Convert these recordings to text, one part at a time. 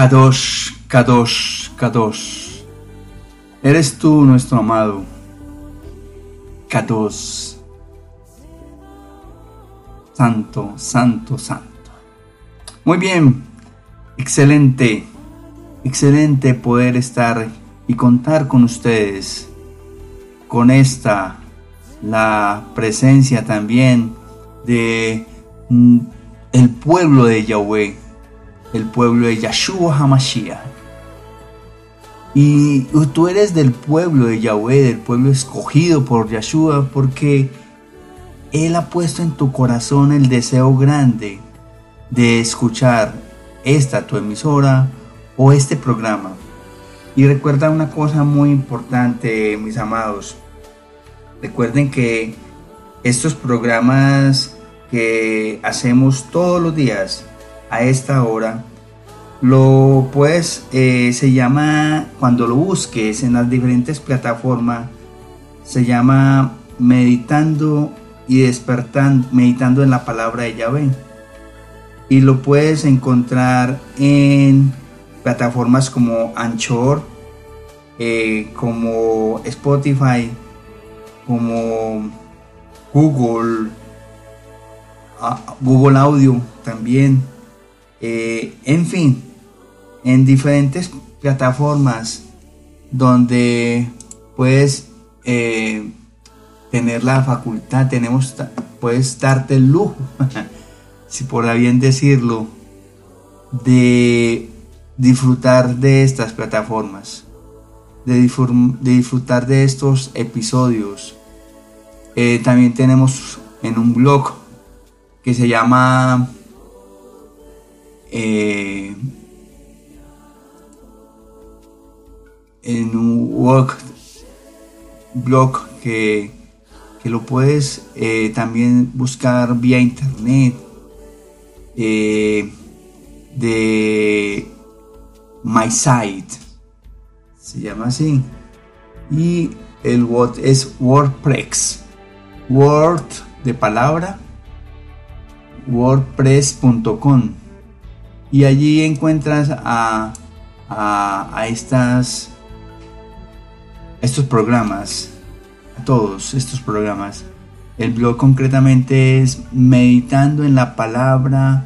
Kadosh, Kadosh, Kadosh. Eres tú nuestro amado. Kadosh. Santo, santo, santo. Muy bien. Excelente. Excelente poder estar y contar con ustedes. Con esta, la presencia también de mm, el pueblo de Yahweh el pueblo de Yahshua HaMashiach. Y tú eres del pueblo de Yahweh, del pueblo escogido por Yahshua, porque Él ha puesto en tu corazón el deseo grande de escuchar esta tu emisora o este programa. Y recuerda una cosa muy importante, mis amados. Recuerden que estos programas que hacemos todos los días a esta hora, lo pues se llama, cuando lo busques en las diferentes plataformas, se llama meditando y despertando, meditando en la palabra de Yahvé. Y lo puedes encontrar en plataformas como Anchor, eh, como Spotify, como Google, ah, Google Audio también eh, en fin, en diferentes plataformas donde puedes eh, tener la facultad, tenemos, puedes darte el lujo, si por bien decirlo, de disfrutar de estas plataformas, de, disfrutar de estos episodios. Eh, también tenemos en un blog que se llama eh, en un work blog que, lo puedes eh, también buscar vía internet eh, de My Site. Se llama así. Y el word es WordPress. Word de palabra wordpress.com y allí encuentras a, estas, estos programas, a todos estos programas. El blog concretamente es meditando en la palabra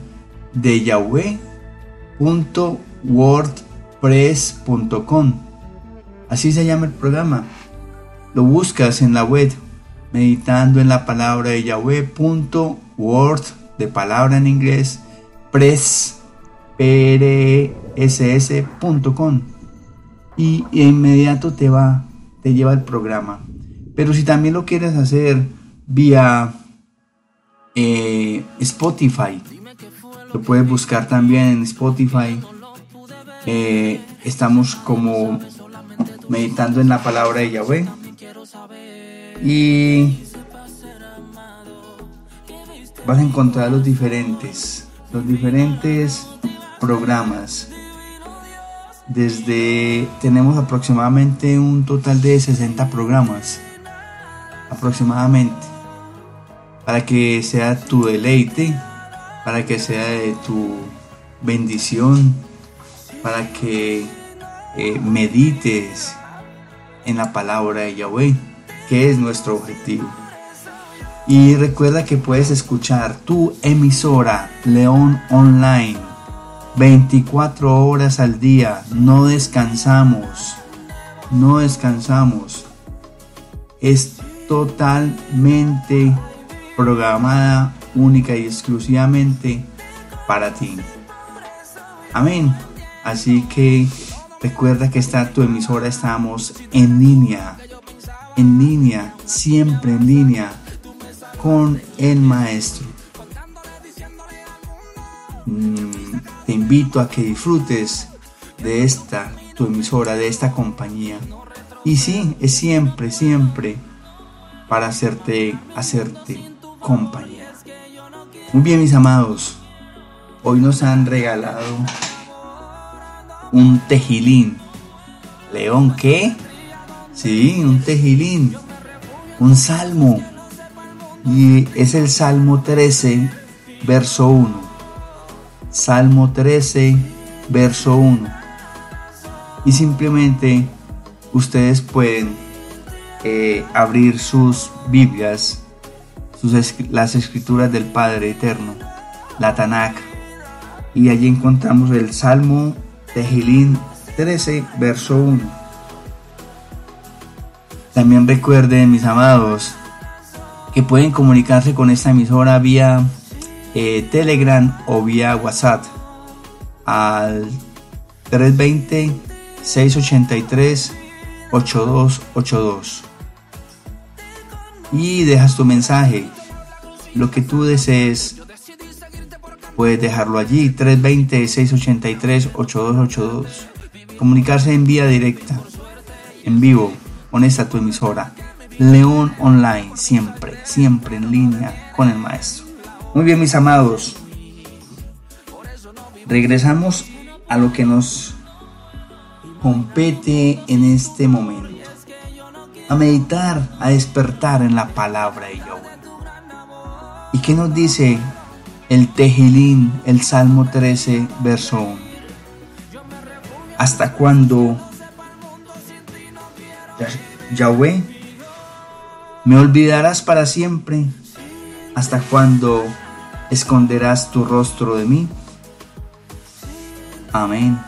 de Yahweh.wordpress.com. Así se llama el programa. Lo buscas en la web meditando en la palabra de Yahweh.word de palabra en inglés press prss.com y de inmediato te va, te lleva el programa. Pero si también lo quieres hacer vía eh, Spotify, lo puedes buscar también en Spotify. Eh, estamos como meditando en la palabra de Yahweh. Y vas a encontrar los diferentes, los diferentes programas. Desde tenemos aproximadamente un total de 60 programas. Aproximadamente. Para que sea tu deleite, para que sea tu bendición, para que eh, medites en la palabra de Yahweh, que es nuestro objetivo. Y recuerda que puedes escuchar tu emisora León Online 24 horas al día, no descansamos, no descansamos. Es totalmente programada única y exclusivamente para ti. Amén. Así que recuerda que está tu emisora, estamos en línea, en línea, siempre en línea con el maestro. Mm, te invito a que disfrutes de esta, tu emisora, de esta compañía. Y sí, es siempre, siempre para hacerte, hacerte compañía. Muy bien, mis amados. Hoy nos han regalado un tejilín. León, ¿qué? Sí, un tejilín. Un salmo. Y es el Salmo 13, verso 1. Salmo 13, verso 1. Y simplemente ustedes pueden eh, abrir sus Biblias, las escrituras del Padre Eterno, la Tanakh, y allí encontramos el Salmo de Gilín 13, verso 1. También recuerden, mis amados, que pueden comunicarse con esta emisora vía eh, Telegram o vía WhatsApp al 320-683-8282 y dejas tu mensaje, lo que tú desees, puedes dejarlo allí, 320-683-8282. Comunicarse en vía directa, en vivo, honesta tu emisora. León Online, siempre, siempre en línea con el maestro. Muy bien, mis amados. Regresamos a lo que nos compete en este momento. A meditar, a despertar en la palabra de Yahweh. ¿Y qué nos dice el Tejilín, el Salmo 13, verso 1? ¿Hasta cuándo, Yahweh, me olvidarás para siempre? ¿Hasta cuándo esconderás tu rostro de mí? Amén.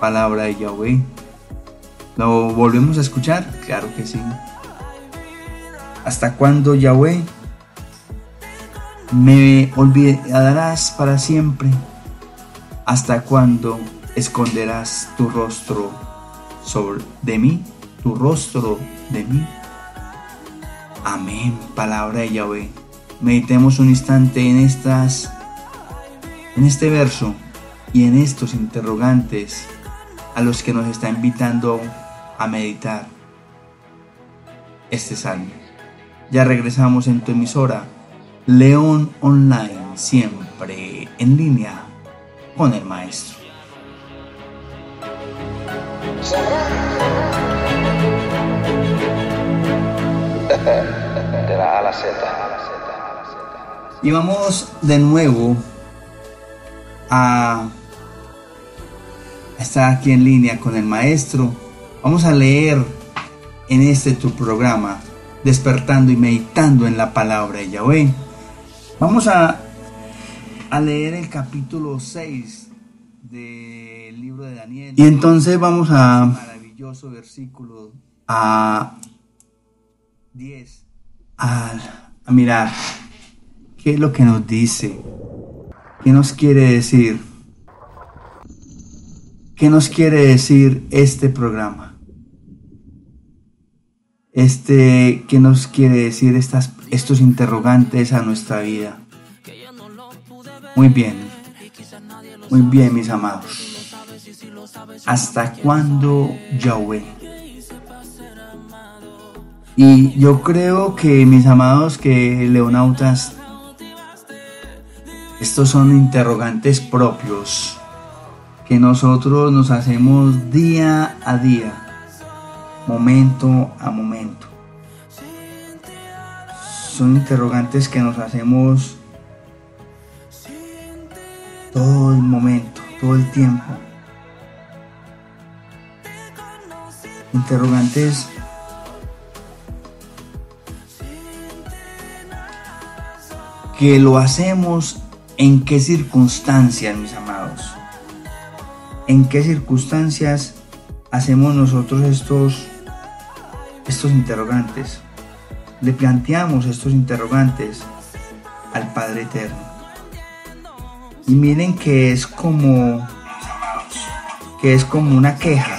Palabra de Yahweh. ¿Lo volvemos a escuchar? Claro que sí. ¿Hasta cuándo, Yahweh? Me olvidarás para siempre. ¿Hasta cuándo esconderás tu rostro sobre de mí? Tu rostro de mí. Amén. Palabra de Yahweh. Meditemos un instante en estas en este verso y en estos interrogantes a los que nos está invitando a meditar este salmo. Ya regresamos en tu emisora León Online, siempre en línea con el maestro. De la. Y vamos de nuevo a estar aquí en línea con el maestro. Vamos a leer en este tu programa, despertando y meditando en la palabra de Yahweh. Vamos a, a leer el capítulo 6 del libro de Daniel. Y entonces vamos a maravilloso versículo a 10 a, a mirar qué es lo que nos dice, qué nos quiere decir ¿Qué nos quiere decir este programa? Este, ¿qué nos quiere decir estas, estos interrogantes a nuestra vida? Muy bien, muy bien mis amados. ¿Hasta cuándo Yahweh? Y yo creo que mis amados que leonautas, estos son interrogantes propios que nosotros nos hacemos día a día, momento a momento. Son interrogantes que nos hacemos todo el momento, todo el tiempo. Interrogantes que lo hacemos en qué circunstancias, mis amados en qué circunstancias hacemos nosotros estos, estos interrogantes. Le planteamos estos interrogantes al Padre Eterno. Y miren que es como que es como una queja.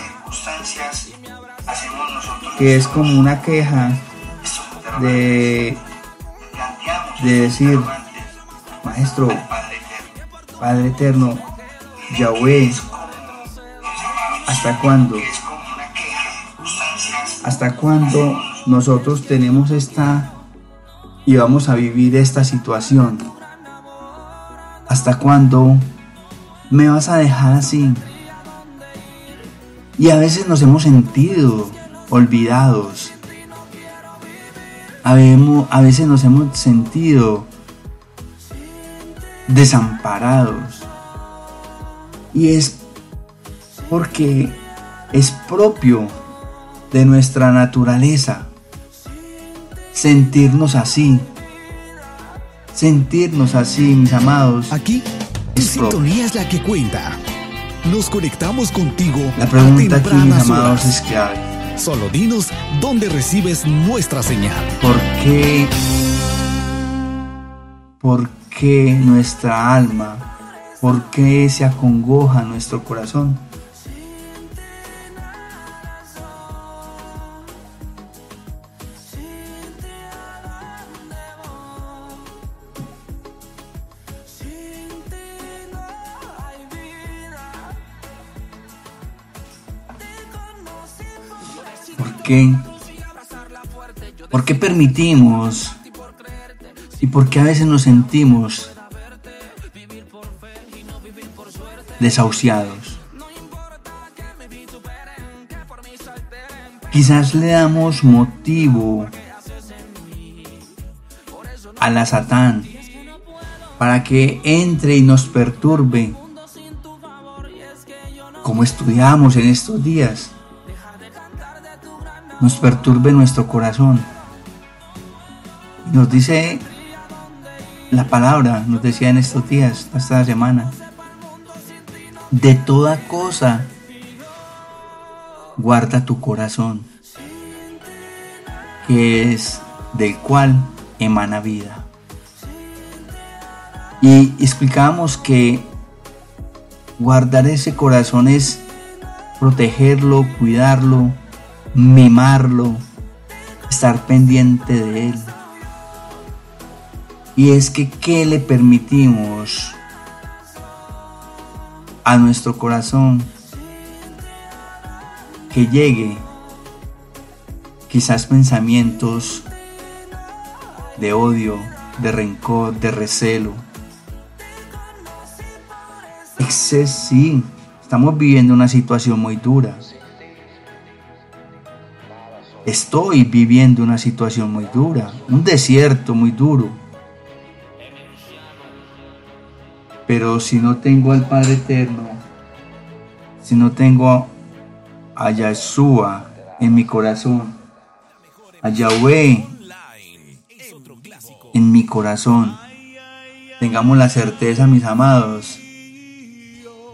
Que es como una queja de, de decir, Maestro, Padre Eterno, Yahweh, ¿Hasta cuándo? ¿Hasta cuándo nosotros tenemos esta y vamos a vivir esta situación? ¿Hasta cuándo me vas a dejar así? Y a veces nos hemos sentido olvidados. A veces nos hemos sentido desamparados. Y es porque es propio de nuestra naturaleza sentirnos así. Sentirnos así, mis amados. Aquí, tu sintonía es la que cuenta. Nos conectamos contigo. La pregunta aquí, mis amados, es clave. Solo dinos dónde recibes nuestra señal. ¿Por qué? ¿Por qué nuestra alma? ¿Por qué se acongoja nuestro corazón? qué? ¿Por qué permitimos? ¿Y por qué a veces nos sentimos desahuciados? Quizás le damos motivo a la Satán para que entre y nos perturbe, como estudiamos en estos días nos perturbe nuestro corazón. Nos dice la palabra, nos decía en estos días, esta semana, de toda cosa guarda tu corazón, que es del cual emana vida. Y explicamos que guardar ese corazón es protegerlo, cuidarlo, mimarlo, estar pendiente de él. Y es que, ¿qué le permitimos a nuestro corazón que llegue? Quizás pensamientos de odio, de rencor, de recelo. Sí, estamos viviendo una situación muy dura. Estoy viviendo una situación muy dura, un desierto muy duro. Pero si no tengo al Padre Eterno, si no tengo a Yahshua en mi corazón, a Yahweh en mi corazón, tengamos la certeza, mis amados,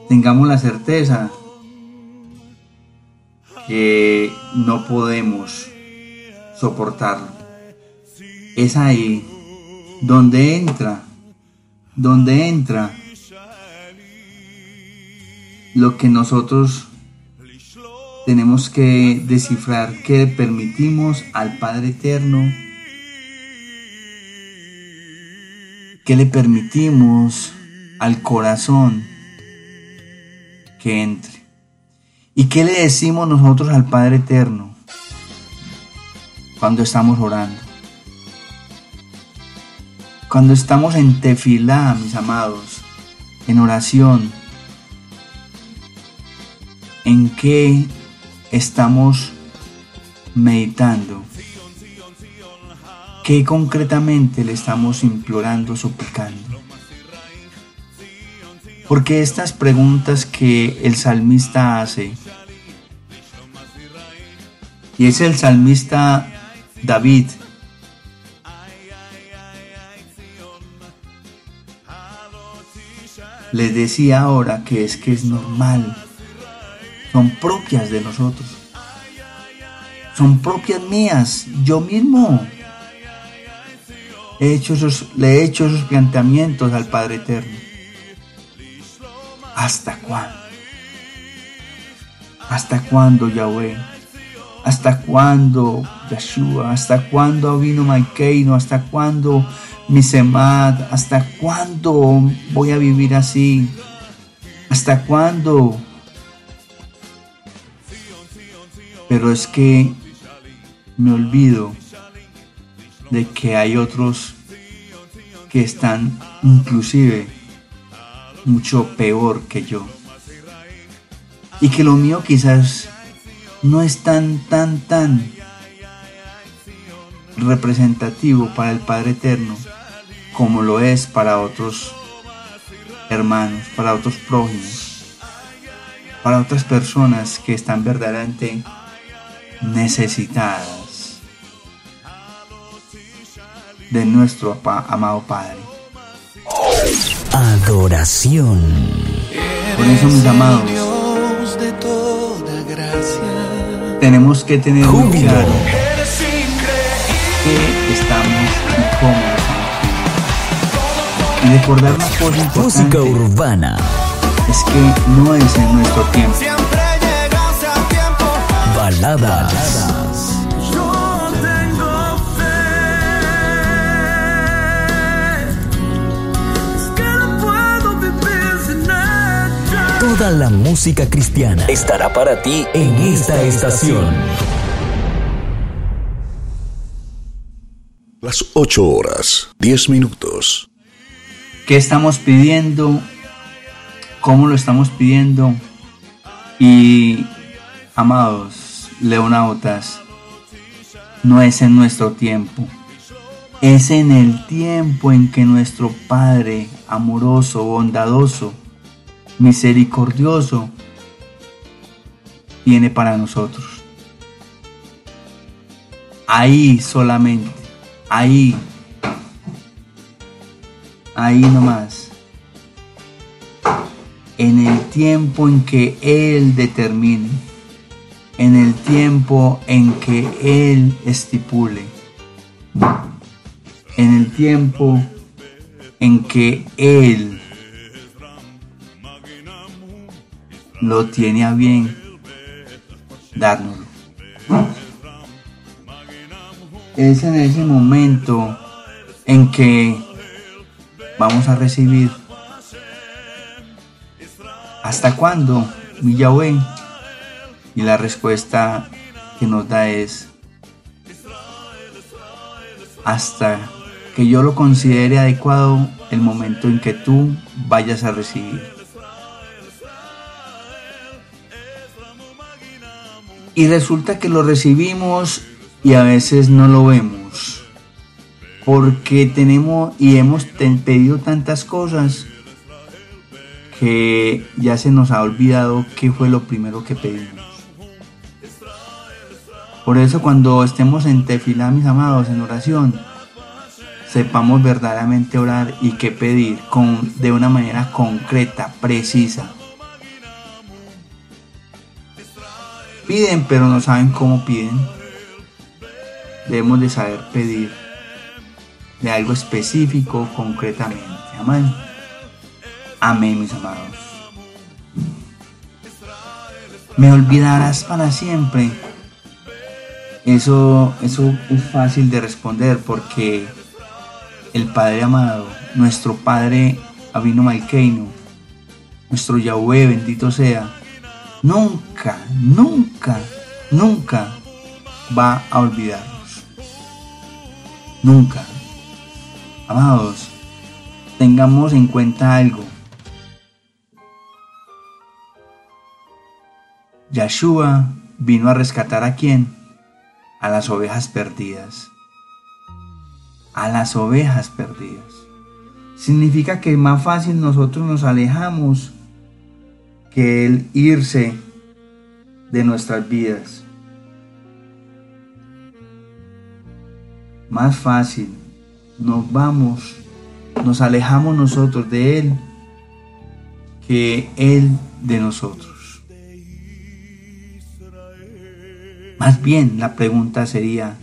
tengamos la certeza que no podemos soportarlo. Es ahí donde entra, donde entra lo que nosotros tenemos que descifrar, que permitimos al Padre Eterno, que le permitimos al corazón que entre. ¿Y qué le decimos nosotros al Padre Eterno cuando estamos orando? Cuando estamos en tefilá, mis amados, en oración, ¿en qué estamos meditando? ¿Qué concretamente le estamos implorando, suplicando? Porque estas preguntas que el salmista hace, y es el salmista David, les decía ahora que es que es normal, son propias de nosotros, son propias mías, yo mismo. He hecho le he hecho esos planteamientos al Padre Eterno. ¿Hasta cuándo? ¿Hasta cuándo, Yahweh? ¿Hasta cuándo, Yeshua? ¿Hasta cuándo vino Maikeino? ¿Hasta cuándo Misemad? ¿Hasta cuándo voy a vivir así? ¿Hasta cuándo? Pero es que me olvido de que hay otros que están inclusive mucho peor que yo. Y que lo mío quizás no es tan, tan, tan representativo para el Padre Eterno como lo es para otros hermanos, para otros prójimos. para otras personas que están verdaderamente necesitadas de nuestro amado Padre. Adoración. Por eso, mis amados, tenemos que tener muy claro que estamos y cómo estamos. Y recordar una cosa importante. Música urbana. Es que no es en nuestro tiempo. Baladas. Toda la música cristiana estará para ti en esta estación. Las 8 horas, 10 minutos. ¿Qué estamos pidiendo? ¿Cómo lo estamos pidiendo? Y, amados leonautas, no es en nuestro tiempo. Es en el tiempo en que nuestro Padre amoroso, bondadoso, misericordioso tiene para nosotros. Ahí solamente, ahí, ahí nomás. En el tiempo en que Él determine, en el tiempo en que Él estipule, en el tiempo en que Él lo tiene a bien dárnoslo. Es en ese momento en que vamos a recibir. ¿Hasta cuándo, mi Yahweh? Y la respuesta que nos da es hasta que yo lo considere adecuado el momento en que tú vayas a recibir. Y resulta que lo recibimos y a veces no lo vemos. Porque tenemos y hemos pedido tantas cosas que ya se nos ha olvidado qué fue lo primero que pedimos. Por eso cuando estemos en tefilá, mis amados, en oración, sepamos verdaderamente orar y qué pedir con, de una manera concreta, precisa. Piden, pero no saben cómo piden. Debemos de saber pedir de algo específico concretamente. Amén. Amén, mis amados. Me olvidarás para siempre. Eso, eso es fácil de responder porque el Padre amado, nuestro Padre Avino Malkeino, nuestro Yahweh, bendito sea, nunca, nunca, nunca va a olvidarnos. Nunca. Amados, tengamos en cuenta algo. Yahshua vino a rescatar a quién? A las ovejas perdidas. A las ovejas perdidas. Significa que más fácil nosotros nos alejamos que el irse de nuestras vidas. Más fácil, nos vamos, nos alejamos nosotros de Él que Él de nosotros. Más bien la pregunta sería,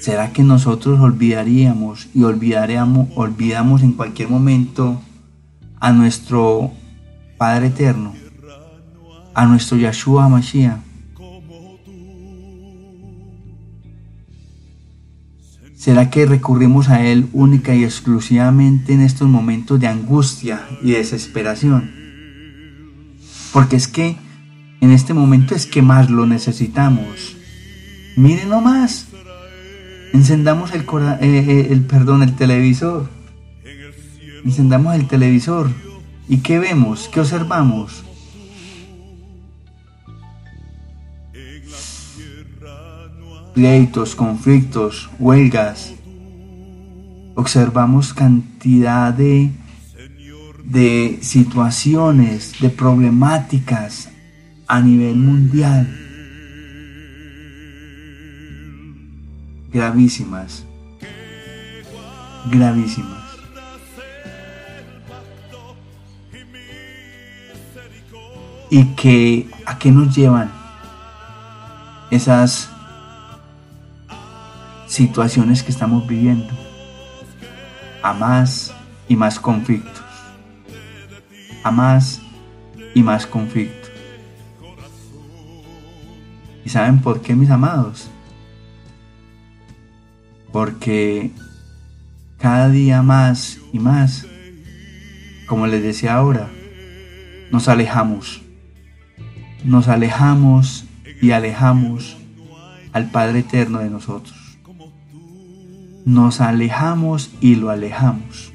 ¿será que nosotros olvidaríamos y olvidaríamos, olvidamos en cualquier momento a nuestro Padre Eterno, a nuestro Yahshua Mashiach. ¿Será que recurrimos a Él única y exclusivamente en estos momentos de angustia y desesperación? Porque es que en este momento es que más lo necesitamos. Miren nomás. Encendamos el, eh, eh, el perdón, el televisor encendamos el televisor y ¿qué vemos? ¿Qué observamos? Pleitos, conflictos, huelgas. Observamos cantidad de, de situaciones, de problemáticas a nivel mundial gravísimas, gravísimas. Y que a qué nos llevan esas situaciones que estamos viviendo, a más y más conflictos, a más y más conflictos. ¿Y saben por qué, mis amados? Porque cada día más y más, como les decía ahora, nos alejamos. Nos alejamos y alejamos al Padre Eterno de nosotros. Nos alejamos y lo alejamos.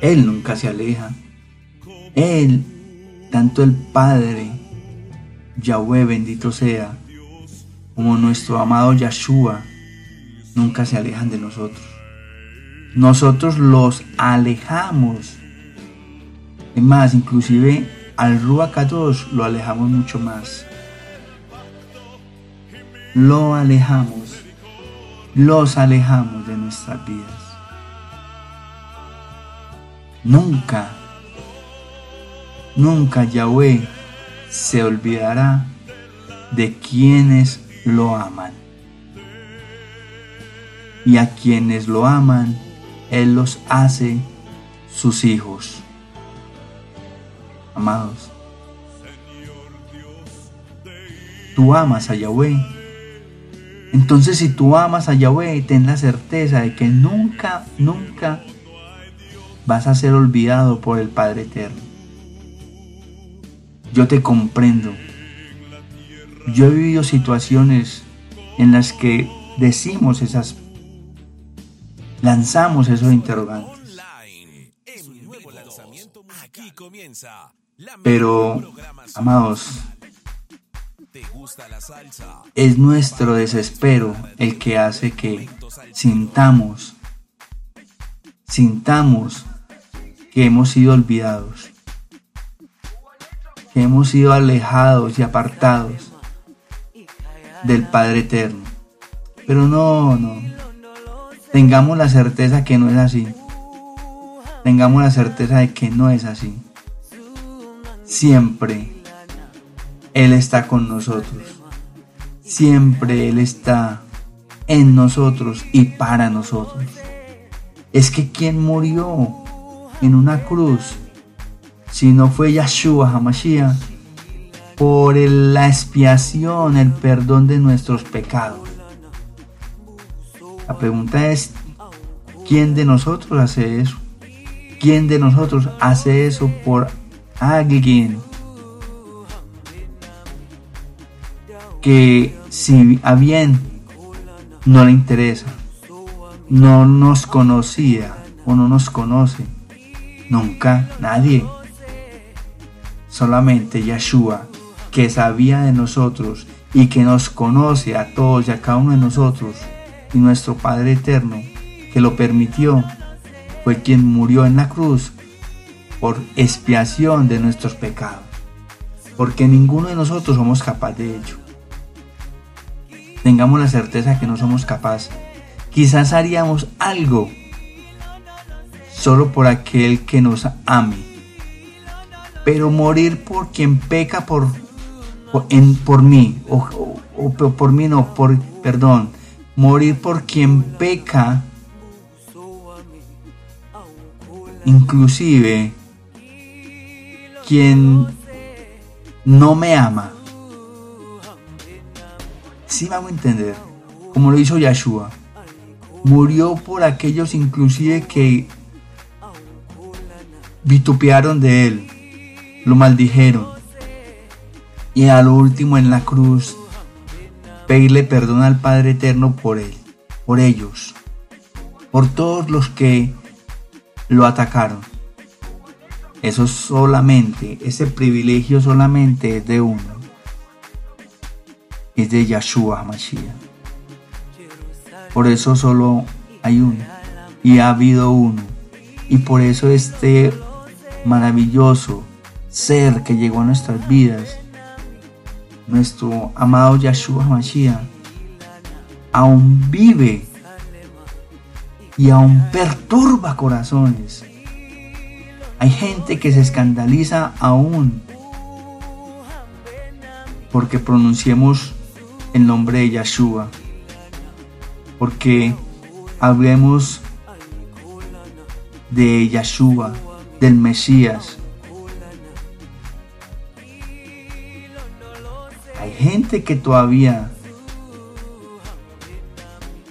Él nunca se aleja. Él, tanto el Padre, Yahweh bendito sea, como nuestro amado Yahshua, nunca se alejan de nosotros. Nosotros los alejamos. Es más, inclusive al Ruach lo alejamos mucho más. Lo alejamos, los alejamos de nuestras vidas. Nunca, nunca Yahweh se olvidará de quienes lo aman. Y a quienes lo aman, Él los hace sus hijos. Amados, tú amas a Yahweh. Entonces si tú amas a Yahweh, ten la certeza de que nunca, nunca vas a ser olvidado por el Padre Eterno. Yo te comprendo. Yo he vivido situaciones en las que decimos esas, lanzamos esos interrogantes. Pero, amados, es nuestro desespero el que hace que sintamos, sintamos que hemos sido olvidados, que hemos sido alejados y apartados del Padre Eterno. Pero no, no. Tengamos la certeza que no es así. Tengamos la certeza de que no es así. Siempre Él está con nosotros. Siempre Él está en nosotros y para nosotros. Es que quien murió en una cruz, si no fue Yahshua Hamashiach, por la expiación, el perdón de nuestros pecados. La pregunta es, ¿quién de nosotros hace eso? ¿Quién de nosotros hace eso por alguien que si a bien no le interesa, no nos conocía o no nos conoce? Nunca, nadie. Solamente Yeshua que sabía de nosotros y que nos conoce a todos y a cada uno de nosotros, y nuestro Padre Eterno, que lo permitió, fue quien murió en la cruz por expiación de nuestros pecados, porque ninguno de nosotros somos capaz de ello. Tengamos la certeza que no somos capaces. Quizás haríamos algo solo por aquel que nos ame, pero morir por quien peca por en, por mí, o, por mí no, por, perdón, morir por quien peca, inclusive quien no me ama. Si vamos a entender, como lo hizo Yahshua, murió por aquellos inclusive que vitupearon de él, lo maldijeron, y a lo último en la cruz pedirle perdón al Padre Eterno por él, por ellos, por todos los que lo atacaron. Eso solamente, ese privilegio solamente es de uno. Es de Yahshua HaMashiach. Por eso solo hay uno. Y ha habido uno. Y por eso este maravilloso ser que llegó a nuestras vidas, nuestro amado Yahshua Mashiach, aún vive y aún perturba corazones. Hay gente que se escandaliza aún porque pronunciemos el nombre de Yahshua, porque hablemos de Yahshua, del Mesías. Gente que todavía,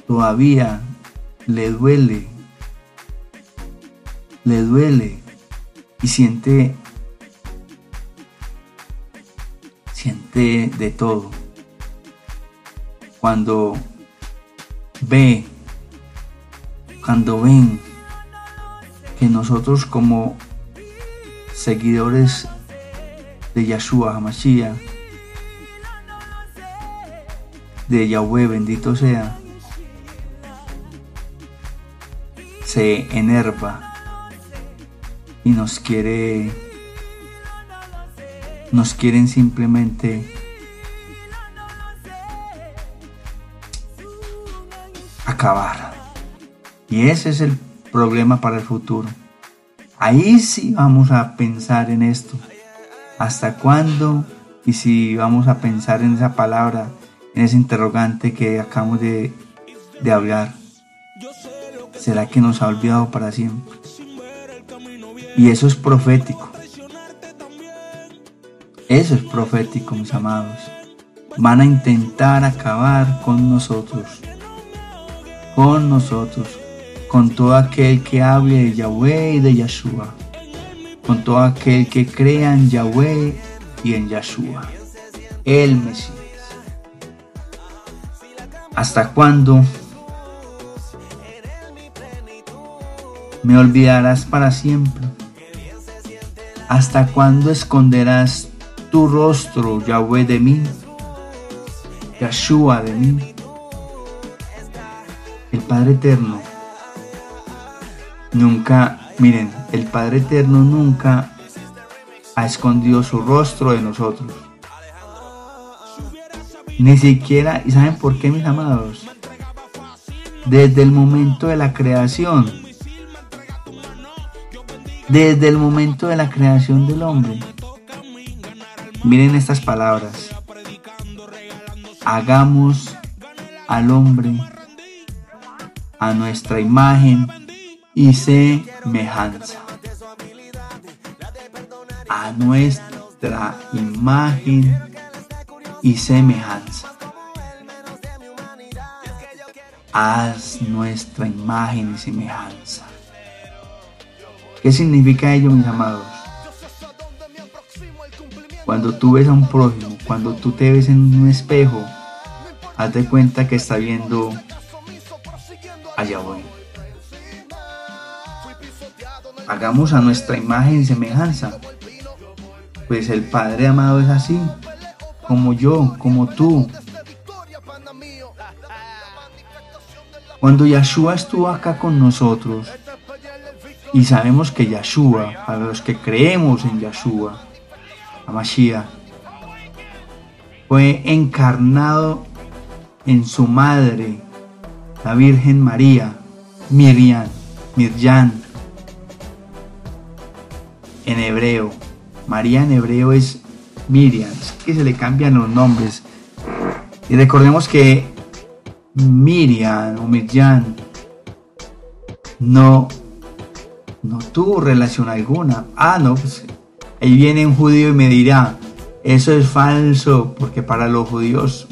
todavía le duele, le duele y siente, siente de todo. Cuando ve, cuando ven que nosotros como seguidores de Yahshua Hamashiach, de Yahweh bendito sea, se enerva y nos quiere nos quieren simplemente acabar. Y ese es el problema para el futuro. Ahí sí vamos a pensar en esto. ¿Hasta cuándo? Y si vamos a pensar en esa palabra, en ese interrogante que acabamos de, hablar. ¿Será que nos ha olvidado para siempre? Y eso es profético. Eso es profético, mis amados. Van a intentar acabar con nosotros. Con nosotros. Con todo aquel que hable de Yahweh y de Yahshua. Con todo aquel que crea en Yahweh y en Yahshua. El Mesías. ¿Hasta cuándo me olvidarás para siempre. ¿Hasta cuándo esconderás tu rostro, Yahweh, de mí? Yahshua de mí. El Padre Eterno nunca, miren, el Padre Eterno nunca ha escondido su rostro de nosotros. Ni siquiera, ¿y saben por qué, mis amados? Desde el momento de la creación, desde el momento de la creación del hombre. Miren estas palabras. Hagamos al hombre a nuestra imagen y semejanza. A nuestra imagen y semejanza. Haz nuestra imagen y semejanza. ¿Qué significa ello, mis amados? Cuando tú ves a un prójimo, cuando tú te ves en un espejo, hazte cuenta que está viendo a Yahweh. Hagamos a nuestra imagen y semejanza. Pues el Padre amado es así, como yo, como tú. Cuando Yahshua estuvo acá con nosotros, y sabemos que Yahshua, para los que creemos en Yahshua, a Mashiach, fue encarnado en su madre, la Virgen María, Miriam, Mirjan, en hebreo. María en hebreo es Miriam, es que se le cambian los nombres. Y recordemos que Miriam o Mirjan no no tuvo relación alguna. Ah, no, pues ahí viene un judío y me dirá, eso es falso, porque para los judíos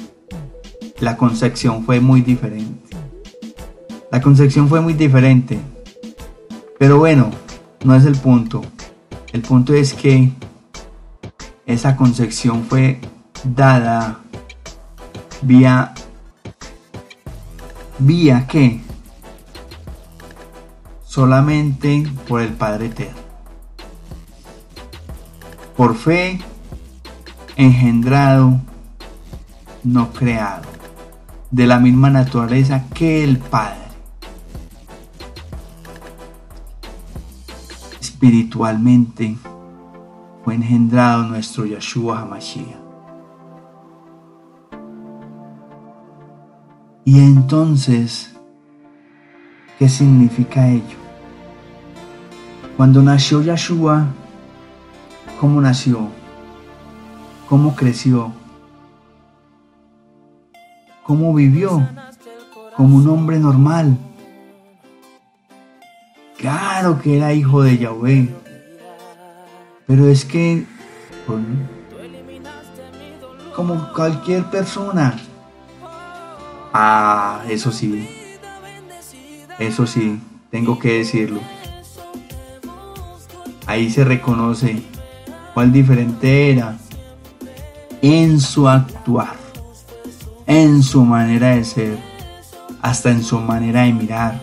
la concepción fue muy diferente. La concepción fue muy diferente. Pero bueno, no es el punto. El punto es que esa concepción fue dada vía vía qué? solamente por el Padre Eterno. Por fe, engendrado, no creado, de la misma naturaleza que el Padre. espiritualmente fue engendrado nuestro Yahshua HaMashiach. Y entonces, ¿qué significa ello? Cuando nació Yahshua, ¿cómo nació? ¿Cómo creció? ¿Cómo vivió? Como un hombre normal. Claro que era hijo de Yahweh. Pero es que, como cualquier persona, Ah, eso sí. Eso sí, tengo que decirlo. Ahí se reconoce cuál diferente era en su actuar, en su manera de ser, hasta en su manera de mirar,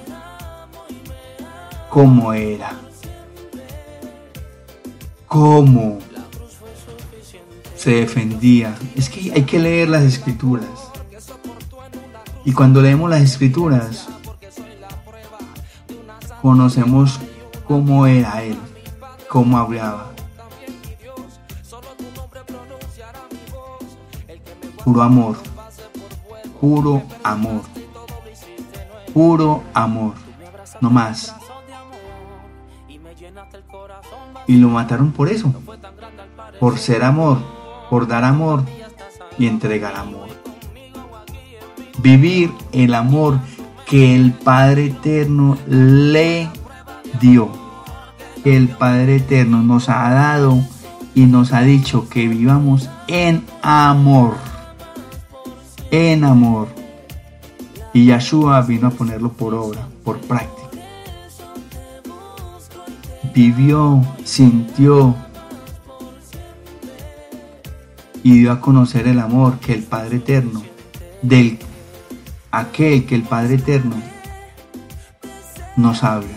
cómo era, cómo se defendía. Es que hay que leer las escrituras. Y cuando leemos las escrituras, conocemos cómo era Él, cómo hablaba. Puro amor, puro amor, puro amor, no más. Y lo mataron por eso, por ser amor, por dar amor y entregar amor vivir el amor que el Padre Eterno le dio. Que el Padre Eterno nos ha dado y nos ha dicho que vivamos en amor. En amor. Y Yahshua vino a ponerlo por obra, por práctica. Vivió, sintió y dio a conocer el amor que el Padre Eterno, del aquel que el Padre Eterno nos habla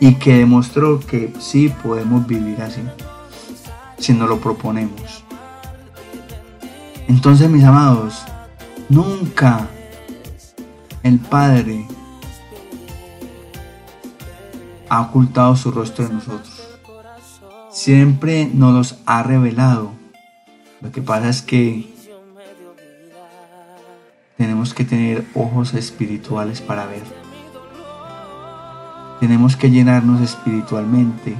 y que demostró que sí podemos vivir así, si nos lo proponemos. Entonces, mis amados, nunca el Padre ha ocultado su rostro de nosotros. Siempre nos los ha revelado. Lo que pasa es que tenemos que tener ojos espirituales para ver. Tenemos que llenarnos espiritualmente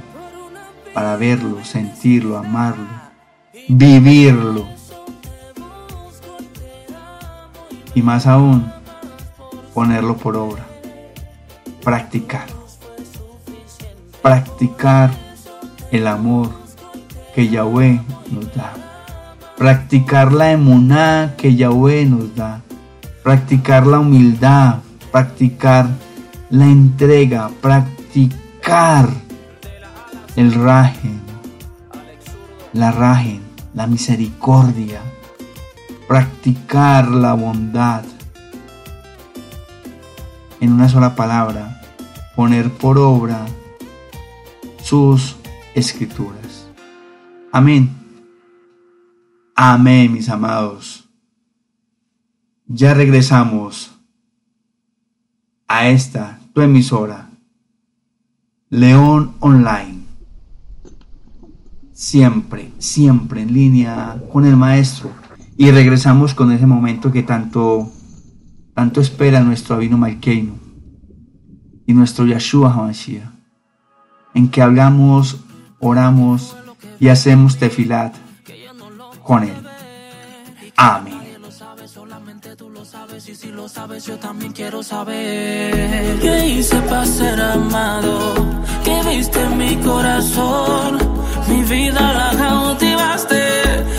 para verlo, sentirlo, amarlo, vivirlo. Y más aún, ponerlo por obra, practicar. Practicar el amor que Yahweh nos da. Practicar la emuná que Yahweh nos da practicar la humildad, practicar la entrega, practicar el rajen, la rajen, la misericordia, practicar la bondad. En una sola palabra, poner por obra sus escrituras. Amén. Amén, mis amados. Ya regresamos a esta, tu emisora, León Online. Siempre, siempre en línea con el maestro. Y regresamos con ese momento que tanto, tanto espera nuestro Abino Malkeino y nuestro Yahshua HaMashiach, en que hablamos, oramos y hacemos tefilat con él. Amén y si lo sabes yo también quiero saber ¿Qué hice para ser amado? ¿Qué viste en mi corazón? Mi vida la cautivaste,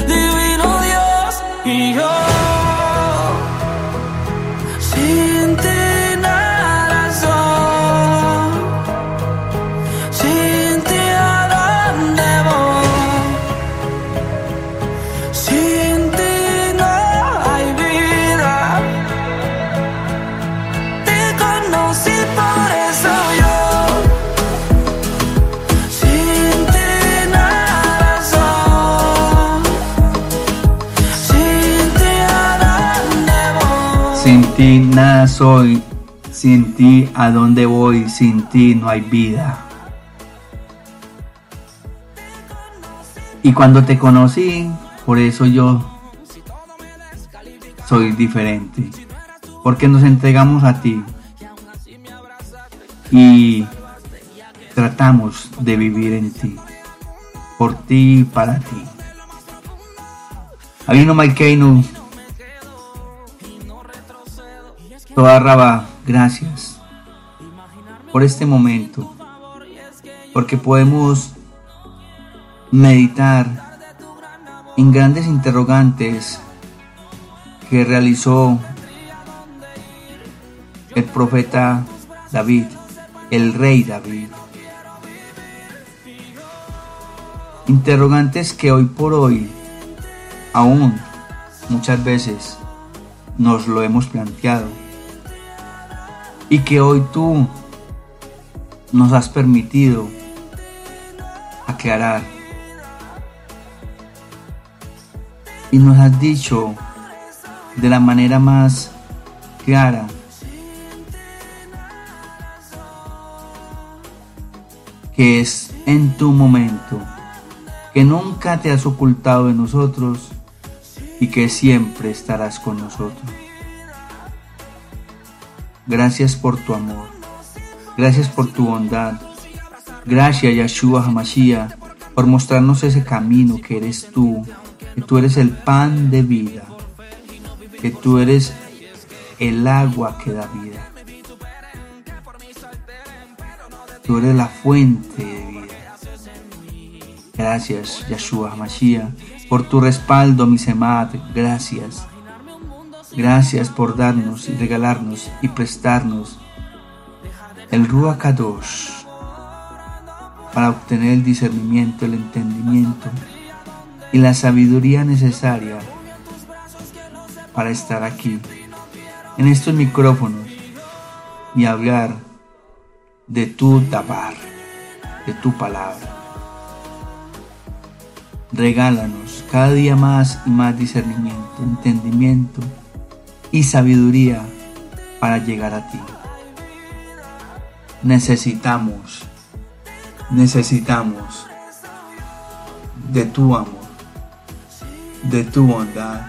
divino Dios y yo ti nada soy, sin ti a dónde voy, sin ti no hay vida. Y cuando te conocí, por eso yo soy diferente, porque nos entregamos a ti y tratamos de vivir en ti, por ti y para ti. Hay uno, Mike Toda Raba, gracias por este momento. Porque podemos meditar en grandes interrogantes que realizó el profeta David, el rey David. Interrogantes que hoy por hoy, aún muchas veces, nos lo hemos planteado. Y que hoy tú nos has permitido aclarar y nos has dicho de la manera más clara que es en tu momento, que nunca te has ocultado de nosotros y que siempre estarás con nosotros. Gracias por tu amor, gracias por tu bondad, gracias Yahshua Hamashiach por mostrarnos ese camino que eres tú que tú eres el pan de vida, que tú eres el agua que da vida. Tú eres la fuente de vida. Gracias, Yahshua Hamashiach, por tu respaldo, mi Semat. Gracias. Gracias por darnos y regalarnos y prestarnos el Ruach Kadosh para obtener el discernimiento, el entendimiento y la sabiduría necesaria para estar aquí, en estos micrófonos, y hablar de tu tabar, de tu palabra. Regálanos cada día más y más discernimiento, entendimiento y sabiduría para llegar a ti. Necesitamos, necesitamos de tu amor de tu bondad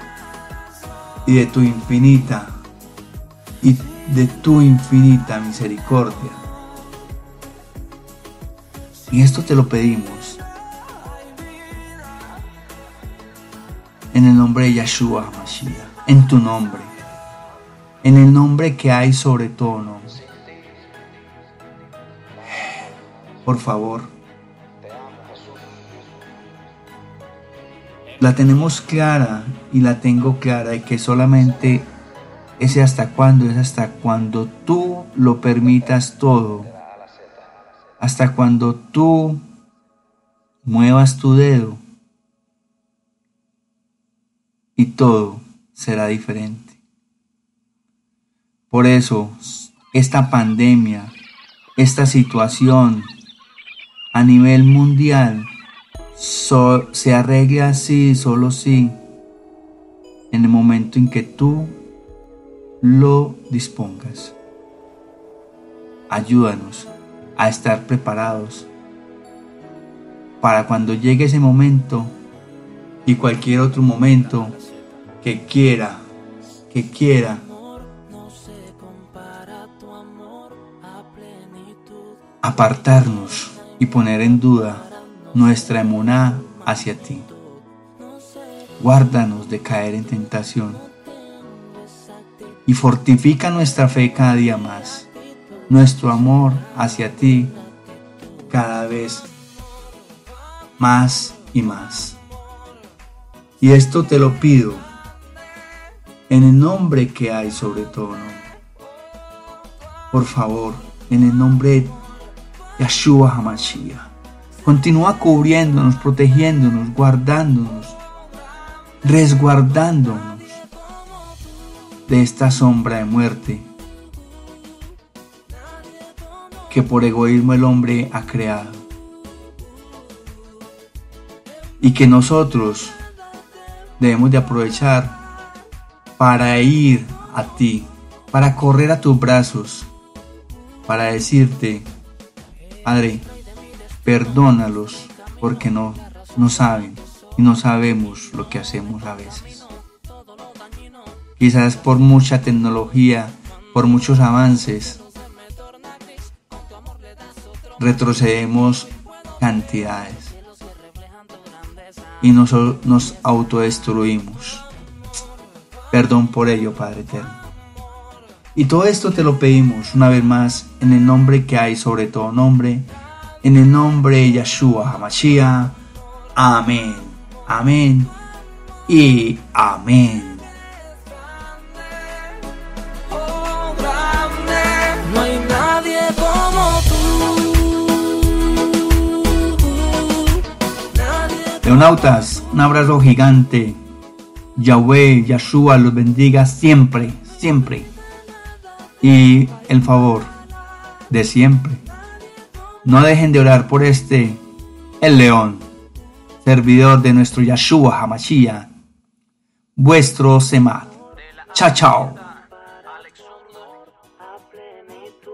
y de tu infinita y de tu infinita misericordia. Y esto te lo pedimos en el nombre de Yahshua Mashiach, en tu nombre, en el nombre que hay sobre todo. Por favor, la tenemos clara y la tengo clara y que solamente ese hasta cuándo es hasta cuando tú lo permitas todo. Hasta cuando tú muevas tu dedo y todo será diferente. Por eso, esta pandemia, esta situación a nivel mundial se arregla así, solo si, en el momento en que tú lo dispongas. Ayúdanos a estar preparados para cuando llegue ese momento y cualquier otro momento que quiera, que quiera apartarnos y poner en duda nuestra emuná hacia ti. Guárdanos de caer en tentación y fortifica nuestra fe cada día más, nuestro amor hacia ti cada vez más y más. Y esto te lo pido en el nombre que hay sobre todo Por favor, en el nombre de Yahshua HaMashiach. Continúa cubriéndonos, protegiéndonos, guardándonos, resguardándonos de esta sombra de muerte que por egoísmo el hombre ha creado. Y que nosotros debemos de aprovechar para ir a ti, para correr a tus brazos, para decirte, Padre, perdónalos porque no no saben y no sabemos lo que hacemos a veces. Quizás por mucha tecnología, por muchos avances, retrocedemos cantidades y nos, nos autodestruimos. Perdón por ello, Padre Eterno. Y todo esto te lo pedimos una vez más en el nombre que hay sobre todo nombre, en el nombre de Yeshua HaMashiach. Amén, amén y amén. Leonautas, un abrazo gigante. Yahweh, Yeshua los bendiga siempre, siempre. Y el favor de siempre. No dejen de orar por este, el león, servidor de nuestro Yeshua Hamashiach, vuestro Semat. Chao, chao.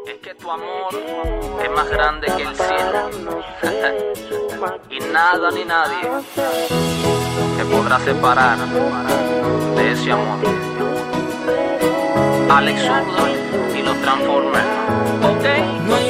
Es que tu amor es más grande que el cielo. y nada ni nadie te podrá separar de ese amor. Alex Surdol y los Transformers. Okay.